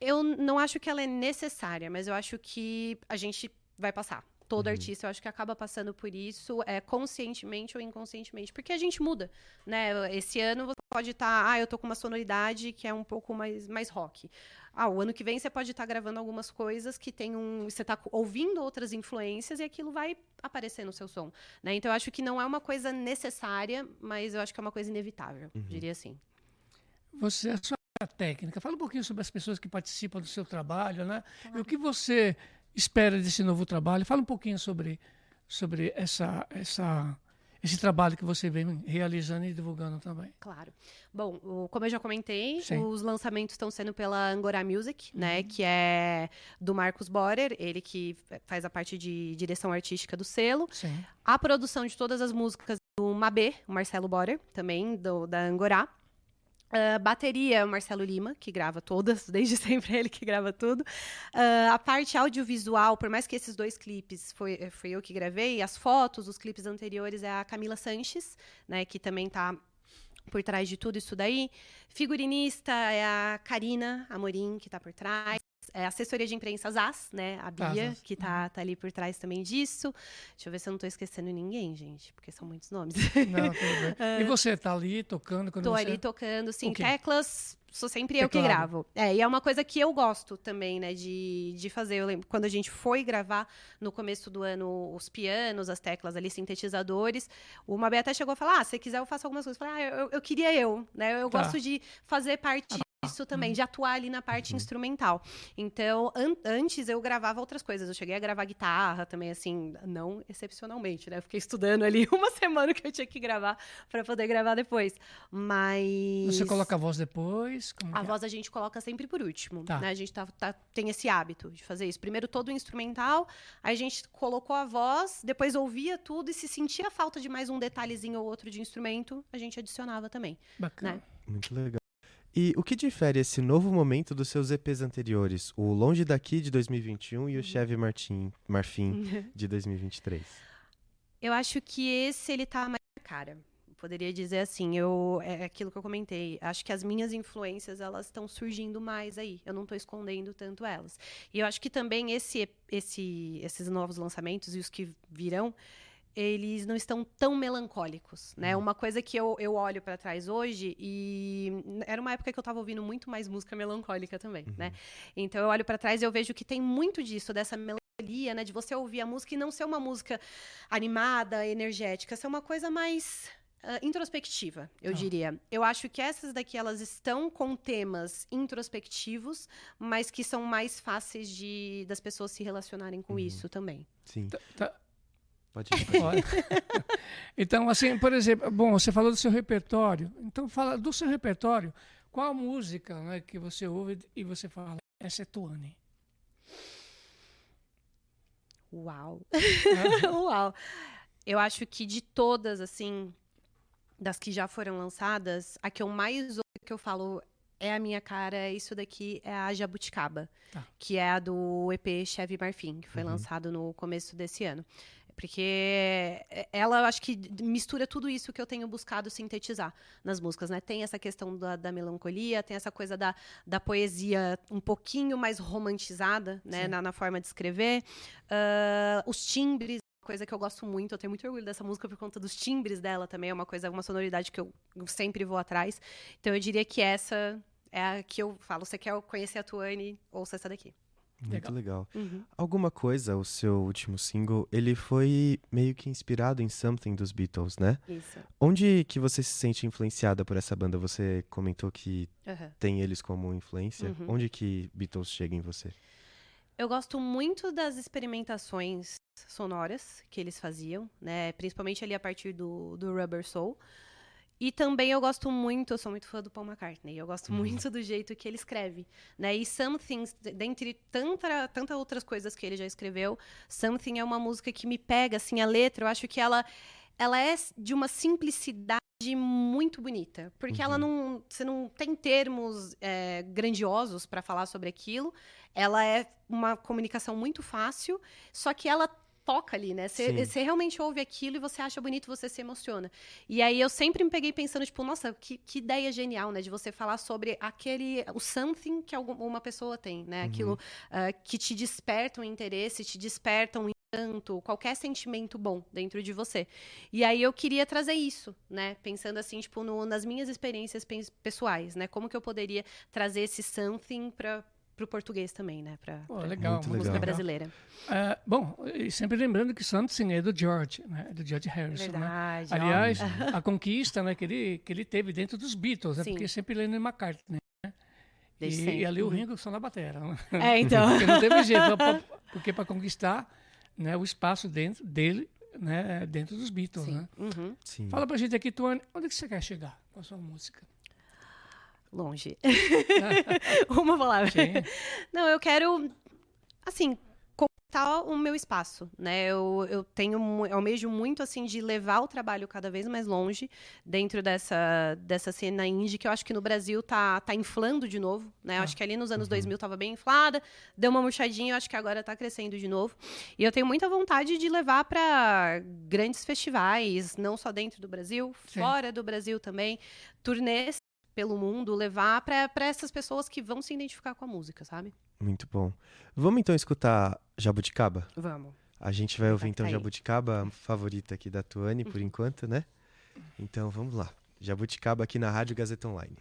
Eu não acho que ela é necessária, mas eu acho que a gente vai passar. Todo
Uhum.
artista, eu acho que acaba passando por isso, é, conscientemente ou inconscientemente, porque a gente muda, né? Esse ano você pode estar, ah, eu tô com uma sonoridade que é um pouco mais, mais rock. Ah, o ano que vem você pode estar gravando algumas coisas que tem um, você tá ouvindo outras influências e aquilo vai aparecer no seu som, né? Então eu acho que não é uma coisa necessária, mas eu acho que é uma coisa inevitável, diria assim.
Você, a sua técnica, fala um pouquinho sobre as pessoas que participam do seu trabalho, né? E o que você espera desse novo trabalho? Fala um pouquinho sobre, sobre essa, essa, esse trabalho que você vem realizando e divulgando também.
Claro. Bom, como eu já comentei,
Sim.
os lançamentos estão sendo pela Angora Music, né? Que é do Marcos Borer, ele que faz a parte de direção artística do selo.
Sim.
A produção de todas as músicas do Mabê, o Marcelo Borer, também, do, da Angorá. Ah, bateria, o Marcelo Lima, que grava todas, desde sempre ele que grava tudo. Ah, a parte audiovisual, por mais que esses dois clipes foi, eh, foi eu que gravei, as fotos, os clipes anteriores é a Camila Sanches, né, que também tá por trás de tudo isso daí. Figurinista é a Karina Amorim, que tá por trás. É assessoria de imprensa Zaz, né? A
Tá,
Bia, que tá, tá ali por trás também disso. Deixa eu ver se eu não tô esquecendo ninguém, gente, porque são muitos nomes.
Não, tudo bem. E você tá ali tocando quando
Tô
você...
ali tocando, sim,
O quê?
teclas. Sou sempre eu que
Teclado.
gravo. É, e é uma coisa que eu gosto também, né, de, de fazer. Eu lembro quando a gente foi gravar no começo do ano os pianos, as teclas ali, sintetizadores. O Mabé até chegou a falar: ah, se quiser eu faço algumas coisas. Eu falei, ah, eu, eu queria eu, né? Eu
Tá.
gosto de fazer parte disso também, de atuar ali na parte instrumental. Então, an- antes eu gravava outras coisas. Eu cheguei a gravar guitarra também, assim, não excepcionalmente, né? Eu fiquei estudando ali uma semana que eu tinha que gravar para poder gravar depois. Mas.
Você coloca a voz depois? Como
A
é?
voz a gente coloca sempre por último,
Tá.
né? A gente tá, tá- tem esse hábito de fazer isso. Primeiro todo o instrumental, aí a gente colocou a voz, depois ouvia tudo e se sentia falta de mais um detalhezinho ou outro de instrumento, a gente adicionava também.
Bacana.
né?
Muito legal. E o que difere esse novo momento dos seus EPs anteriores? O Longe Daqui de 2021 e o Chevy Martin, Marfim de 2023.
Eu acho que esse ele tá mais na cara. Poderia dizer assim, eu é aquilo que eu comentei. Acho que as minhas influências elas estão surgindo mais aí. Eu não estou escondendo tanto elas. E eu acho que também esse, esse, esses novos lançamentos e os que virão, eles não estão tão melancólicos, né? Uma coisa que eu, eu olho para trás hoje e era uma época que eu estava ouvindo muito mais música melancólica também, né? Então eu olho para trás e eu vejo que tem muito disso dessa melancolia, né? De você ouvir a música e não ser uma música animada, energética, ser uma coisa mais ah, introspectiva, eu
Tá.
diria. Eu acho que essas daqui elas estão com temas introspectivos, mas que são mais fáceis de das pessoas se relacionarem com isso também.
Sim,
Tá-
pode ir. pode ir.
Olha. então, assim, por exemplo, bom, você falou do seu repertório. Então, fala do seu repertório. Qual a música né, que você ouve e você fala, essa é Tuane?
Uau. Uau. Eu acho que de todas, assim, das que já foram lançadas, a que eu mais ouço, que eu falo, é a minha cara, é isso daqui é a Jabuticaba,
Tá.
que é a do EP Chevy Marfim, que foi lançado no começo desse ano. Porque ela, eu acho que mistura tudo isso que eu tenho buscado sintetizar nas músicas, né? Tem essa questão da, da melancolia, tem essa coisa da, da poesia um pouquinho mais romantizada, né? Na, na forma de escrever. Ah, os timbres, coisa que eu gosto muito, eu tenho muito orgulho dessa música por conta dos timbres dela também, é uma coisa, uma sonoridade que eu sempre vou atrás. Então eu diria que essa é a que eu falo, você quer conhecer a Tuane, ouça essa daqui.
Muito legal.
Uhum.
Alguma coisa, o seu último single, ele foi meio que inspirado em Something dos Beatles, né?
Isso.
Onde que você se sente influenciada por essa banda? Você comentou que
Aham.
tem eles como influência.
Uhum.
Onde que Beatles chega em você?
Eu gosto muito das experimentações sonoras que eles faziam, né? Principalmente ali a partir do, do Rubber Soul. E também eu gosto muito, eu sou muito fã do Paul McCartney, eu gosto muito do jeito que ele escreve, né? E Something, dentre tanta, tanta outras coisas que ele já escreveu, Something é uma música que me pega, assim, a letra, eu acho que ela, ela é de uma simplicidade muito bonita, porque ela não, você não tem termos é, grandiosos para falar sobre aquilo, ela é uma comunicação muito fácil, só que ela toca ali, né? Você realmente ouve aquilo e você acha bonito, você se emociona. E aí eu sempre me peguei pensando, tipo, nossa, que, que ideia genial, né? De você falar sobre aquele, o something que algum- uma pessoa tem, né? Aquilo ah, que te desperta um interesse, te desperta um encanto, qualquer sentimento bom dentro de você. E aí eu queria trazer isso, né? Pensando assim, tipo, no- nas minhas experiências pessoais, né? Como que eu poderia trazer esse something para o português também, né? Para
legal,
legal.
música
legal.
brasileira.
É, bom, e sempre lembrando que Something é do George, né? É do George Harrison, né?
Verdade. ó.
Aliás, a conquista né, que, ele, que ele teve dentro dos Beatles, né?
Sim.
Porque sempre Lennon e McCartney, né? E, e ali o
Uhum.
Ringo só na batera. né?
É, então.
Porque não teve jeito, porque para conquistar né, o espaço dentro dele, né, dentro dos Beatles,
Sim.
né?
Uhum.
Sim.
Fala pra gente aqui, Tuane, onde que você quer chegar com a sua música?
Longe. Uma palavra.
Sim.
Não, eu quero, assim, conquistar o meu espaço, né? Eu, eu tenho, eu almejo muito, assim, de levar o trabalho cada vez mais longe dentro dessa, dessa cena indie, que eu acho que no Brasil tá, tá inflando de novo, né? Eu acho que ali nos anos 2000 tava bem inflada, deu uma murchadinha, eu acho que agora tá crescendo de novo. E eu tenho muita vontade de levar para grandes festivais, não só dentro do Brasil,
Sim.
fora do Brasil também, turnês pelo mundo, levar para essas pessoas que vão se identificar com a música, sabe?
Muito bom. Vamos então escutar Jabuticaba?
Vamos.
A gente vai ouvir então
cair.
Jabuticaba, a favorita aqui da Tuane por enquanto, né? Então vamos lá. Jabuticaba aqui na Rádio Gazeta Online.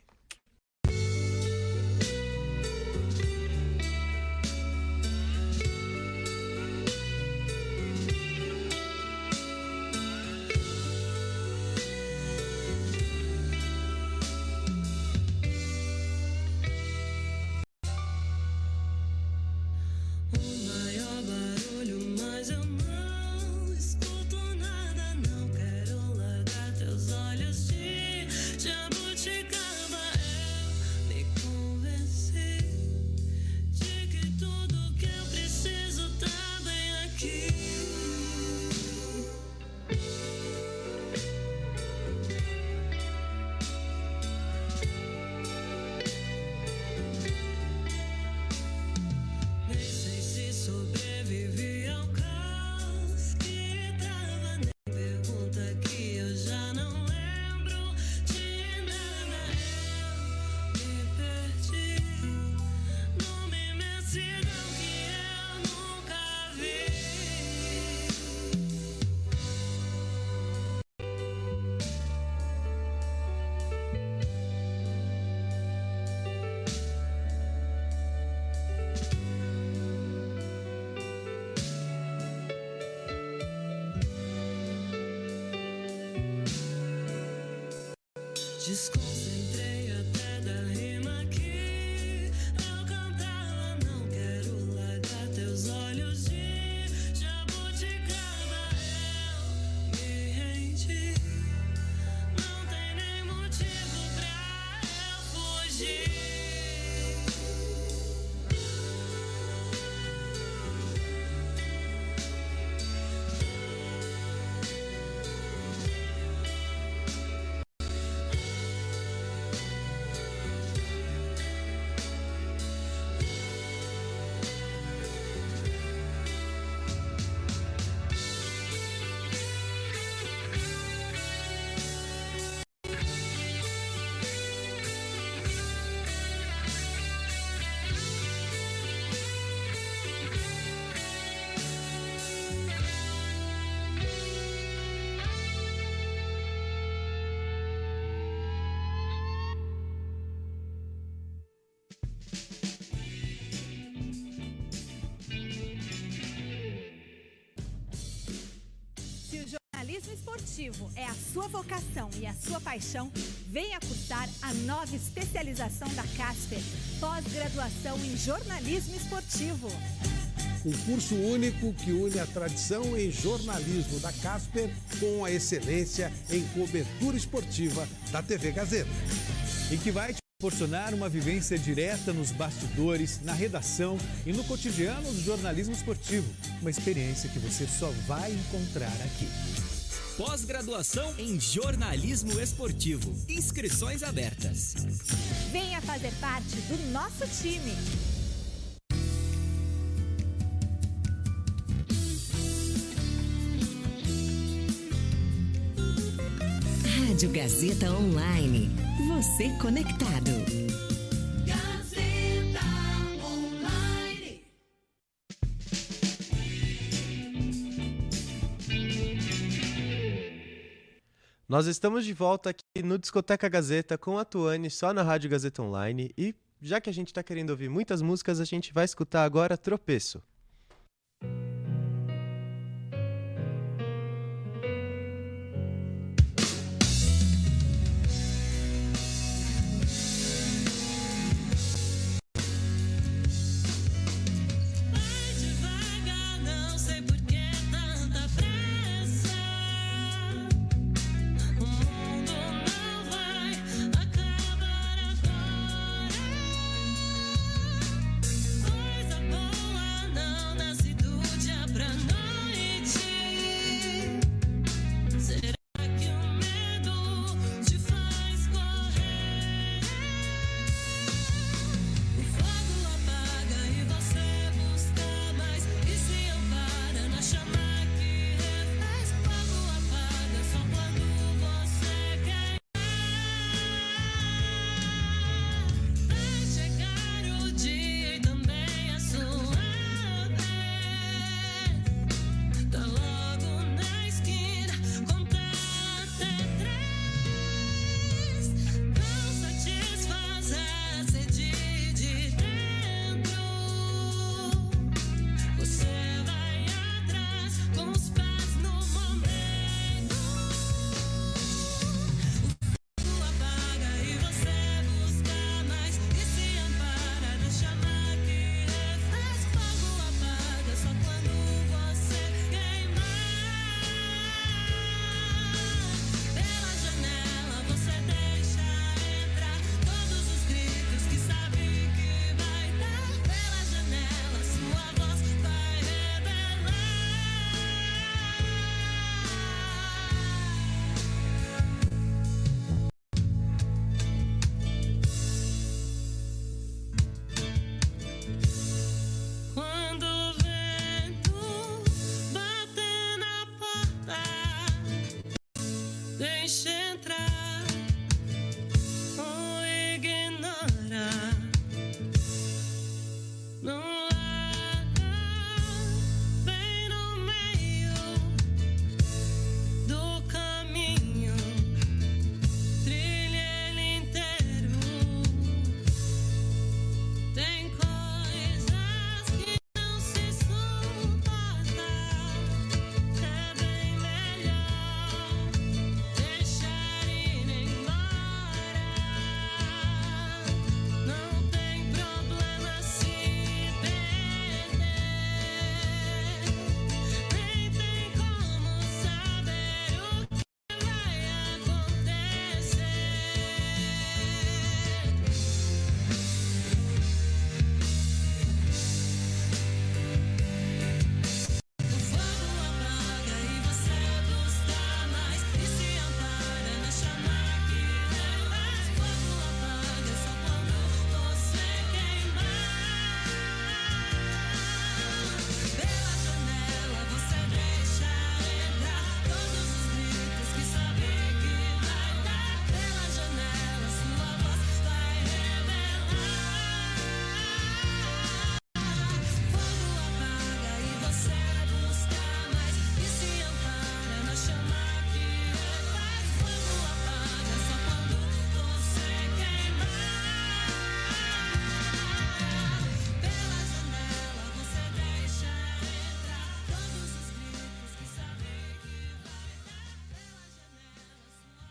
Esportivo é a sua vocação e a sua paixão, venha cursar a nova especialização da Casper, pós-graduação em jornalismo esportivo.
Um curso único que une a tradição em jornalismo da Casper com a excelência em cobertura esportiva da TV Gazeta.
e que vai te proporcionar uma vivência direta nos bastidores, na redação e no cotidiano do jornalismo esportivo. Uma experiência que você só vai encontrar aqui.
Pós-graduação em jornalismo esportivo. Inscrições abertas.
Venha fazer parte do nosso time.
Rádio Gazeta Online. Você conectado.
Nós estamos de volta aqui no Discoteca Gazeta com a Tuane só na Rádio Gazeta Online e já que a gente tá querendo ouvir muitas músicas, a gente vai escutar agora Tropeço.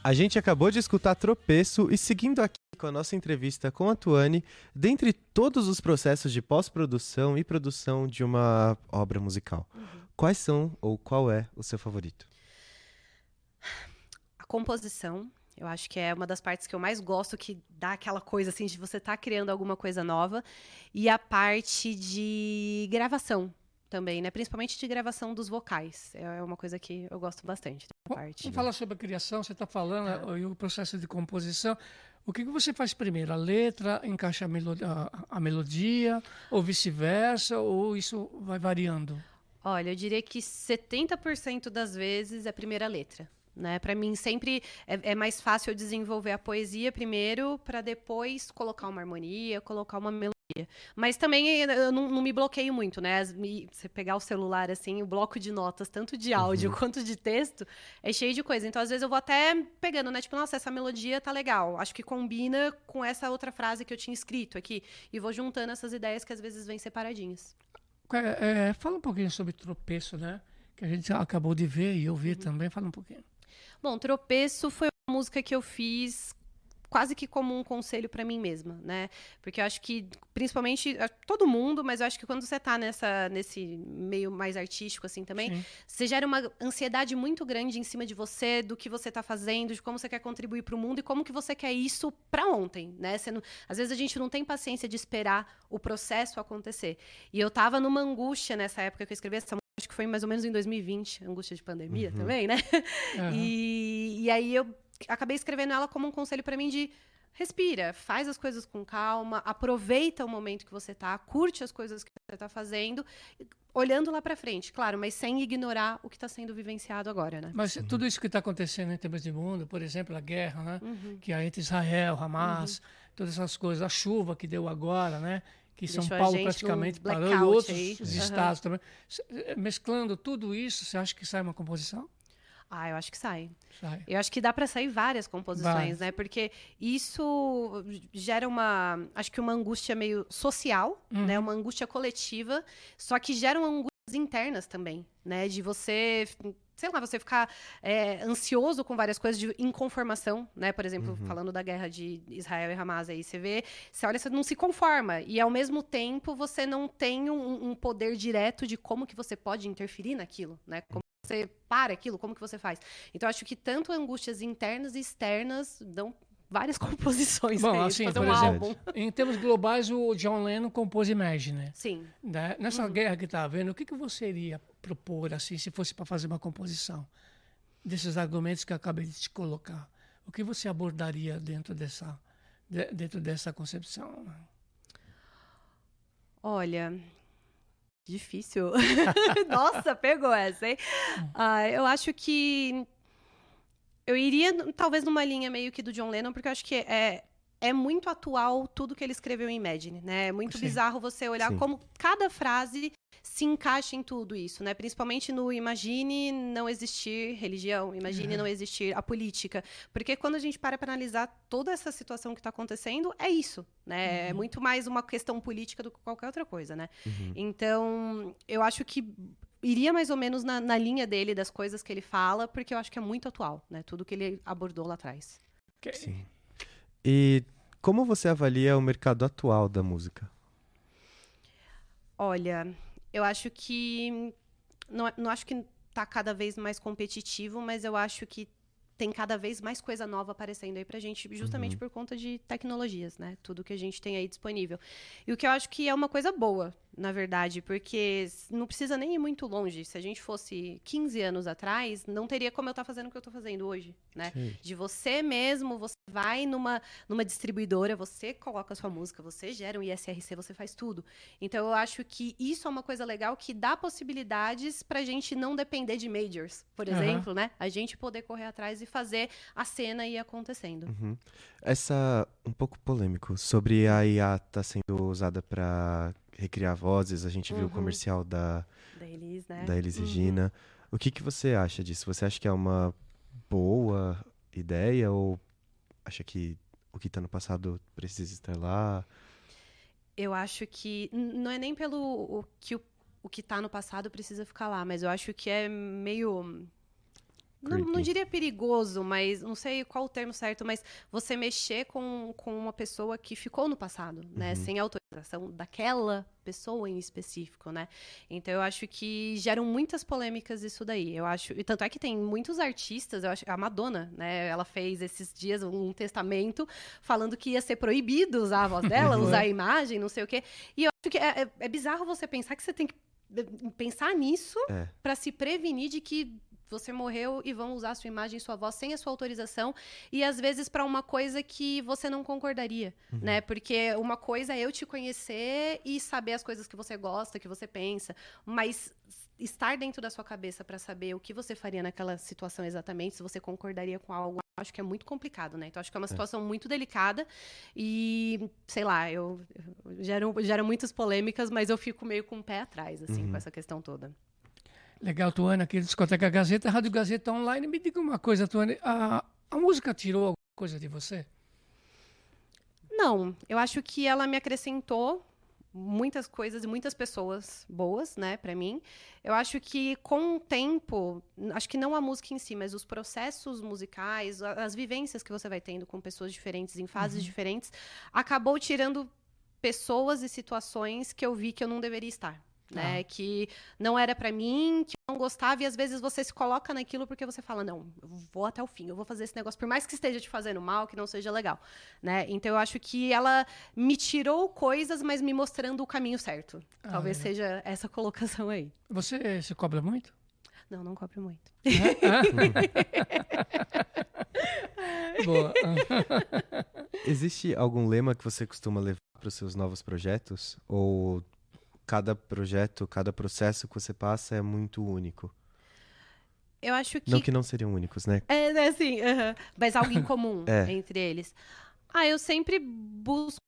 A gente acabou de escutar Tropeço e seguindo aqui com a nossa entrevista com a Tuane, dentre todos os processos de pós-produção e produção de uma obra musical, quais são ou qual é o seu favorito?
A composição, eu acho que é uma das partes que eu mais gosto, que dá aquela coisa assim de você estar criando alguma coisa nova. E a parte de gravação também, né? Principalmente de gravação dos vocais. É uma coisa que eu gosto bastante da parte.
Vamos falar sobre a criação, você está falando, eh, e o processo de composição. O que, que você faz primeiro? A letra, encaixa a, melo- a- a melodia, ou vice-versa, ou isso vai variando?
Olha, eu diria que 70% das vezes é a primeira letra. Né? Para mim, sempre é, é mais fácil eu desenvolver a poesia primeiro, para depois colocar uma harmonia, colocar uma melodia. Mas também eh, eu não, não me bloqueio muito, né? Você pegar o celular, assim, o bloco de notas, tanto de áudio quanto de texto, é cheio de coisa. Então, às vezes, eu vou até pegando, né? Tipo, nossa, essa melodia tá legal. Acho que combina com essa outra frase que eu tinha escrito aqui. E vou juntando essas ideias que às vezes vêm separadinhas.
É, é, fala um pouquinho sobre tropeço, né? Que a gente acabou de ver e eu vi também. Fala um pouquinho.
Bom, Tropeço foi uma música que eu fiz quase que como um conselho pra mim mesma, né? Porque eu acho que, principalmente, todo mundo, mas eu acho que quando você tá nessa, nesse meio mais artístico, assim, também,
Sim.
você gera uma ansiedade muito grande em cima de você, do que você tá fazendo, de como você quer contribuir pro mundo e como que você quer isso pra ontem, né? Você não- às vezes a gente não tem paciência de esperar o processo acontecer. E eu tava numa angústia nessa época que eu escrevi essa música, acho que foi mais ou menos em 2020, angústia de pandemia também, né?
Aham.
E, e aí eu acabei escrevendo ela como um conselho pra mim de respira, faz as coisas com calma, aproveita o momento que você tá, curte as coisas que você tá fazendo, olhando lá pra frente, claro, mas sem ignorar o que tá sendo vivenciado agora, né?
Mas tudo isso que está acontecendo em termos de mundo, por exemplo, a guerra, né?
Uhum.
Que é entre Israel, Hamas, todas essas coisas, a chuva que deu agora, né? Que São
Deixou a
Paulo praticamente parou e outros
aí.
Estados também. Eh, Mesclando tudo isso, você acha que sai uma composição?
Ah, eu acho que sai.
Sai.
Eu acho que dá pra sair várias composições,
Várias.
né? Porque isso gera uma, acho que uma angústia meio social,
Uhum.
né? Uma angústia coletiva, só que geram angústias internas também, né? De você, sei lá, você ficar é, ansioso com várias coisas de inconformação, né? Por exemplo, falando da guerra de Israel e Hamas aí, você vê, você olha, você não se conforma e ao mesmo tempo você não tem um, um poder direto de como que você pode interferir naquilo, né? Como você para aquilo, como que você faz? Então, acho que tanto angústias internas e externas dão várias composições
Bom,
aí,
assim,
fazer um álbum.
em termos globais, o John Lennon compôs Imagine.
Sim.
Né? Nessa
Uhum.
guerra que está havendo, o que, que você iria propor, assim, se fosse para fazer uma composição? Desses argumentos que eu acabei de te colocar. O que você abordaria dentro dessa, de- dentro dessa concepção?
Olha, difícil. Nossa, pegou essa, hein? Ah, eu acho que eu iria talvez numa linha meio que do John Lennon, porque eu acho que é é muito atual tudo que ele escreveu em Imagine, né? É muito
Sim.
bizarro você olhar
Sim.
como cada frase se encaixa em tudo isso, né? Principalmente no imagine não existir religião, imagine não existir a política, porque quando a gente para para analisar toda essa situação que está acontecendo, é isso, né? É muito mais uma questão política do que qualquer outra coisa, né? Então, eu acho que iria mais ou menos na, na linha dele, das coisas que ele fala, porque eu acho que é muito atual, né? Tudo que ele abordou lá atrás.
Que-
Sim. E como você avalia o mercado atual da música?
Olha, eu acho que. Não, não acho que tá cada vez mais competitivo, mas eu acho que tem cada vez mais coisa nova aparecendo aí pra gente, justamente por conta de tecnologias, né? Tudo que a gente tem aí disponível. E o que eu acho que é uma coisa boa, na verdade, porque não precisa nem ir muito longe. Se a gente fosse 15 anos atrás, não teria como eu estar fazendo o que eu tô fazendo hoje, né? De você mesmo, você vai numa, numa distribuidora, você coloca a sua música, você gera um ISRC, você faz tudo. Então eu acho que isso é uma coisa legal que dá possibilidades pra gente não depender de majors, por
Aham.
exemplo, né? A gente poder correr atrás e fazer a cena ir acontecendo.
Uhum. Essa, um pouco polêmico, sobre a IA tá sendo usada para recriar vozes, a gente viu o
Uhum.
comercial da,
Da Elis, né?
da Elis
Uhum.
Regina. O que, que você acha disso? Você acha que é uma boa ideia ou acha que o que tá no passado precisa estar lá?
Eu acho que não é nem pelo o que o, o que tá no passado precisa ficar lá, mas eu acho que é meio Não, não diria perigoso, mas não sei qual o termo certo, mas você mexer com, com uma pessoa que ficou no passado, né? Sem autorização daquela pessoa em específico, né? Então eu acho que geram muitas polêmicas isso daí. Eu acho, e tanto é que tem muitos artistas, eu acho, a Madonna, né? Ela fez esses dias um testamento falando que ia ser proibido usar a voz dela, usar a imagem, não sei o quê. E eu acho que é, é- é bizarro você pensar que você tem que eh, pensar nisso
É.
para se prevenir de que você morreu e vão usar sua imagem sua voz sem a sua autorização e às vezes para uma coisa que você não concordaria, né? Porque uma coisa é eu te conhecer e saber as coisas que você gosta, que você pensa, mas estar dentro da sua cabeça para saber o que você faria naquela situação exatamente, se você concordaria com algo, acho que é muito complicado, né? Então acho que é uma situação muito delicada e sei lá, eu, eu gero, gera muitas polêmicas, mas eu fico meio com o pé atrás assim com essa questão toda.
Legal, Tuane, aqui do Discoteca Gazeta, Rádio Gazeta Online. Me diga uma coisa, Tuane, a, a música tirou alguma coisa de você?
Não, eu acho que ela me acrescentou muitas coisas e muitas pessoas boas, né, pra mim. Eu acho que com o tempo, acho que não a música em si, mas os processos musicais, as vivências que você vai tendo com pessoas diferentes em fases diferentes, acabou tirando pessoas e situações que eu vi que eu não deveria estar. Né, que não era pra mim, que eu não gostava, e às vezes você se coloca naquilo porque você fala, não, eu vou até o fim, eu vou fazer esse negócio, por mais que esteja te fazendo mal, que não seja legal né? Então eu acho que ela me tirou coisas, mas me mostrando o caminho certo.
Ah,
Talvez
legal.
seja essa colocação aí.
Você se cobra muito?
Não, não cobre muito.
Boa.
Existe algum lema que você costuma levar para os seus novos projetos? Ou cada projeto, cada processo que você passa é muito único?
Eu acho que
Não que não seriam únicos, né?
É, é assim, aham. mas algo em comum
É.
entre eles. Ah, eu sempre busco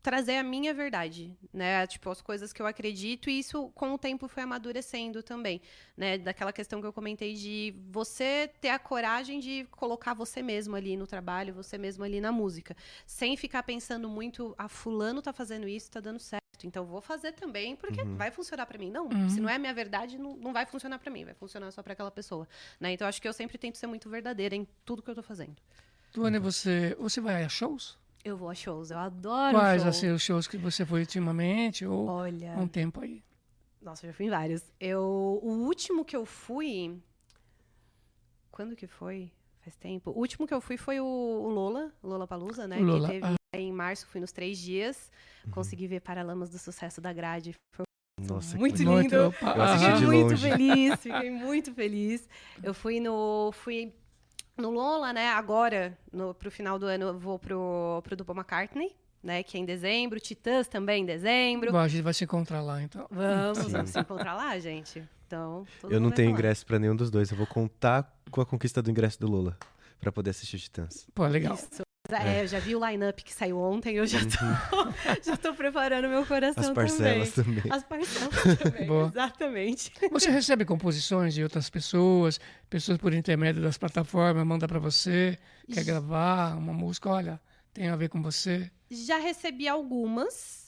trazer a minha verdade, né? Tipo, as coisas que eu acredito, e isso com o tempo foi amadurecendo também, né? Daquela questão que eu comentei de você ter a coragem de colocar você mesmo ali no trabalho, você mesmo ali na música, sem ficar pensando muito, ah, fulano tá fazendo isso, tá dando certo, então eu vou fazer também, porque vai funcionar pra mim. Não, se não é a minha verdade, não, não vai funcionar pra mim, vai funcionar só pra aquela pessoa, né? Então acho que eu sempre tento ser muito verdadeira em tudo que eu tô fazendo.
Tuane, você, você vai a shows?
Eu vou a shows, eu adoro
Quais
show.
assim, os shows que você foi ultimamente ou
Olha,
há um tempo aí?
nossa, eu já fui em vários. Eu, o último que eu fui, quando que foi? Faz tempo. O último que eu fui foi o, o Lola, o Lola Palusa, né?
Lola,
Que teve
ah.
em março, fui nos três dias. Consegui ver Paralamas do Sucesso da Grade. Foi
Nossa,
muito
que
lindo.
Eu
Fiquei muito
longe.
feliz, fiquei muito feliz. Eu fui no. Fui no Lola, né? Agora, no, pro final do ano, eu vou pro, pro do Paul McCartney, né? Que é em dezembro. Titãs também em dezembro.
Bom, a gente vai se encontrar lá, então.
Vamos,
Sim.
vamos se encontrar lá, gente. Então,
Eu não
vai
tenho
falar.
ingresso para nenhum dos dois. Eu vou contar com a conquista do ingresso do Lula para poder assistir Titãs.
Pô, legal.
Isso. É, eu já vi o line-up que saiu ontem, eu já tô, já tô preparando meu coração
As parcelas
também.
também.
As parcelas também,
Boa.
exatamente.
Você recebe composições de outras pessoas, pessoas por intermédio das plataformas, manda pra você, quer gravar uma música, olha, tem a ver com você.
Já recebi algumas.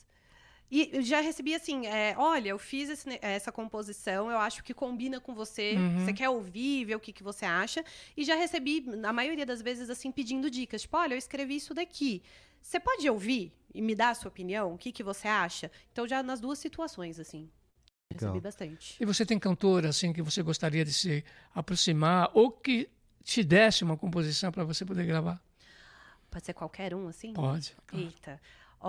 E já recebi assim, é, olha, eu fiz esse essa composição, eu acho que combina com você.
Uhum.
Você quer ouvir, ver o que, que você acha. E já recebi, na maioria das vezes, assim, pedindo dicas. Tipo, olha, eu escrevi isso daqui. Você pode ouvir e me dar a sua opinião? O que, que você acha? Então, já nas duas situações, assim.
Legal.
Recebi bastante.
E você tem cantora assim que você gostaria de se aproximar ou que te desse uma composição para você poder gravar?
Pode ser qualquer um, assim?
Pode. claro.
Eita.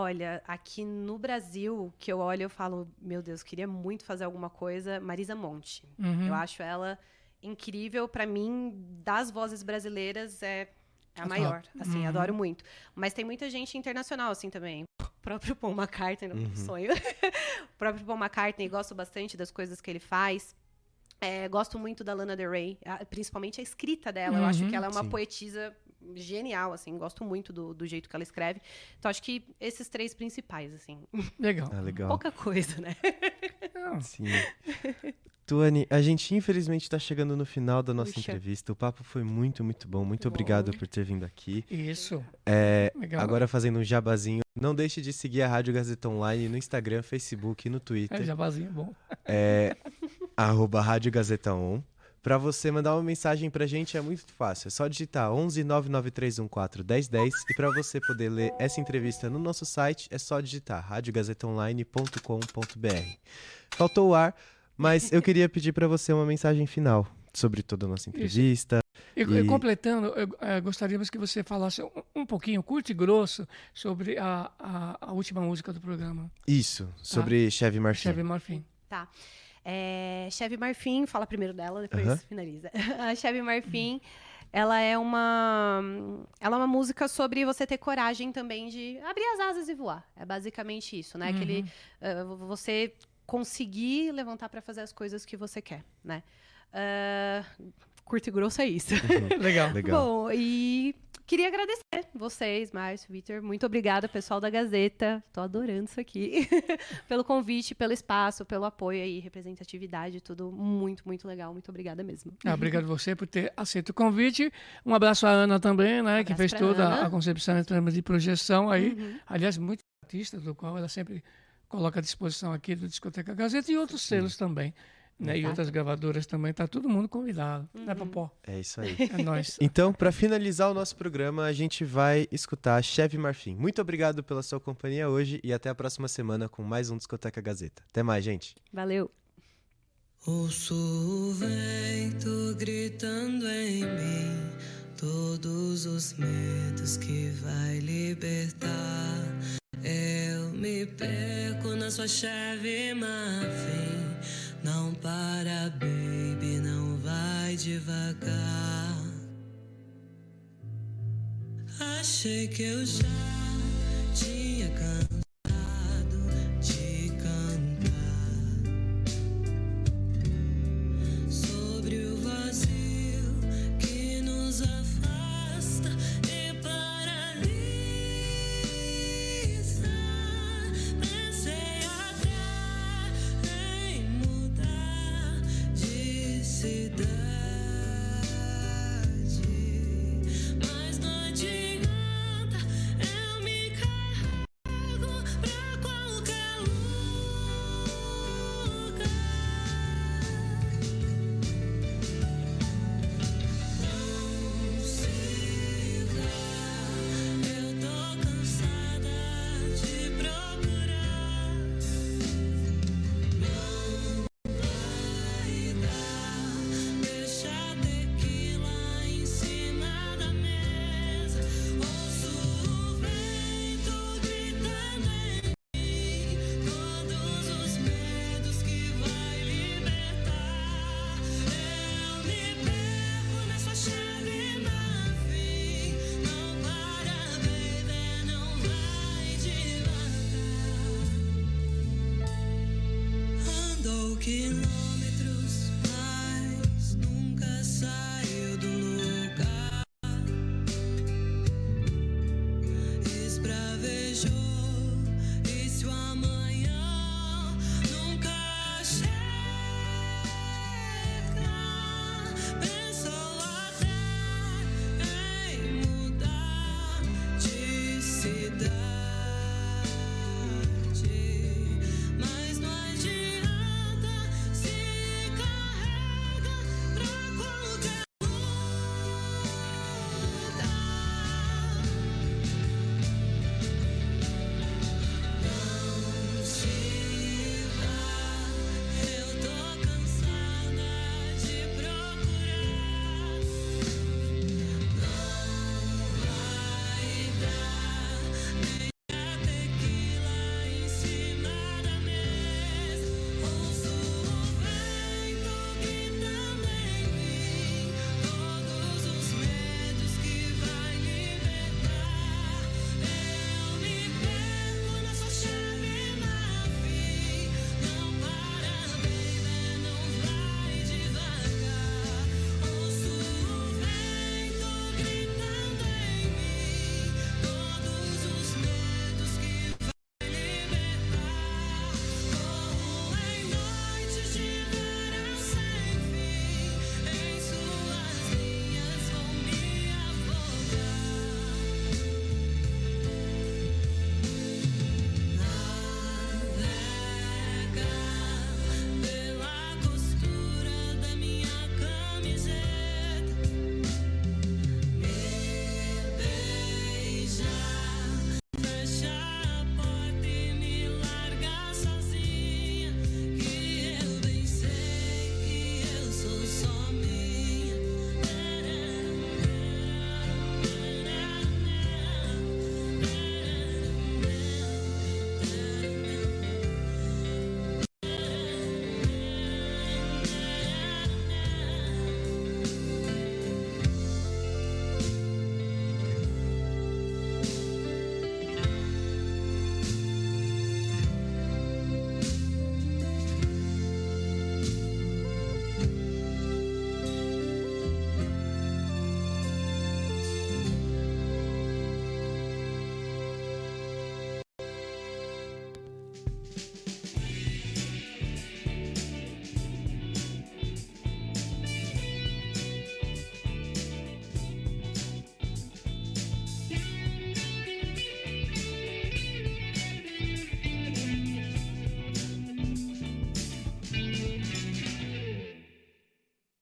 Olha, aqui no Brasil, que eu olho, eu falo, meu Deus, queria muito fazer alguma coisa. Marisa Monte.
Uhum.
Eu acho ela incrível. Pra mim, das vozes brasileiras, é, é a
Top.
maior. Assim,
Uhum.
adoro muito. Mas tem muita gente internacional, assim, também. O próprio Paul McCartney,
Uhum.
um sonho. o próprio Paul McCartney, gosto bastante das coisas que ele faz. É, gosto muito da Lana Del Rey, principalmente a escrita dela. Eu acho
Uhum,
que ela é uma
sim.
poetisa genial, assim. Gosto muito do, do jeito que ela escreve. Então, acho que esses três principais, assim.
Legal.
Ah, legal.
Pouca coisa, né?
Não,
Sim. Tuane, a gente infelizmente está chegando no final da nossa
Puxa.
entrevista. O papo foi muito, muito bom. Muito obrigado por ter vindo aqui.
Isso.
É,
Legal.
agora fazendo um jabazinho, não deixe de seguir a Rádio Gazeta Online no Instagram, Facebook e no
É,
Twitter.
jabazinho bom.
É, arroba Rádio Gazeta On. Pra você mandar uma mensagem pra gente é muito fácil. É só digitar 11 99314 1010 e pra você poder ler essa entrevista no nosso site é só digitar radiogazetaonline.com.br. Faltou o ar, mas eu queria pedir pra você uma mensagem final sobre toda a nossa entrevista.
E,
E-
completando, eu, eh, gostaríamos que você falasse um, um pouquinho, curto e grosso, sobre a, a, a última música do programa,
Isso, sobre Chevy Marfim.
Chevy Marfim.
Tá. É, Chevy Marfim, fala primeiro dela, depois
Aham.
finaliza. A Chevy Marfim, ela é uma ela é uma música sobre você ter coragem também de abrir as asas e voar. É basicamente isso, né? Aquele eh, você conseguir levantar para fazer as coisas que você quer, né? Ah, curto e grosso é isso.
Legal.
Legal.
Bom, e queria agradecer vocês, Márcio, Vitor. Muito obrigada, pessoal da Gazeta. Tô adorando isso aqui. pelo convite, pelo espaço, pelo apoio aí, representatividade, tudo muito, muito legal. Muito obrigada mesmo.
Ah, obrigado você por ter aceito o convite. Um abraço à Ana também, né, que
Abraço
fez toda
Ana.
a concepção em termos de projeção aí.
Uhum.
Aliás, muito artista, do qual ela sempre coloca à disposição aqui do Discoteca Gazeta e outros selos também. Né, e outras gravadoras também, tá todo mundo convidado. Né,
Uhum.
Popó?
É isso aí.
É nóis.
Então, pra finalizar o nosso programa, a gente vai escutar Chevy Marfim. Muito obrigado pela sua companhia hoje e até a próxima semana com mais um Discoteca Gazeta. Até mais, gente.
Valeu.
Ouço o vento gritando em mim todos os medos que vai libertar. Eu me perco na sua chave, Marfim. Não para, baby, não vai devagar. Achei que eu já tinha cansado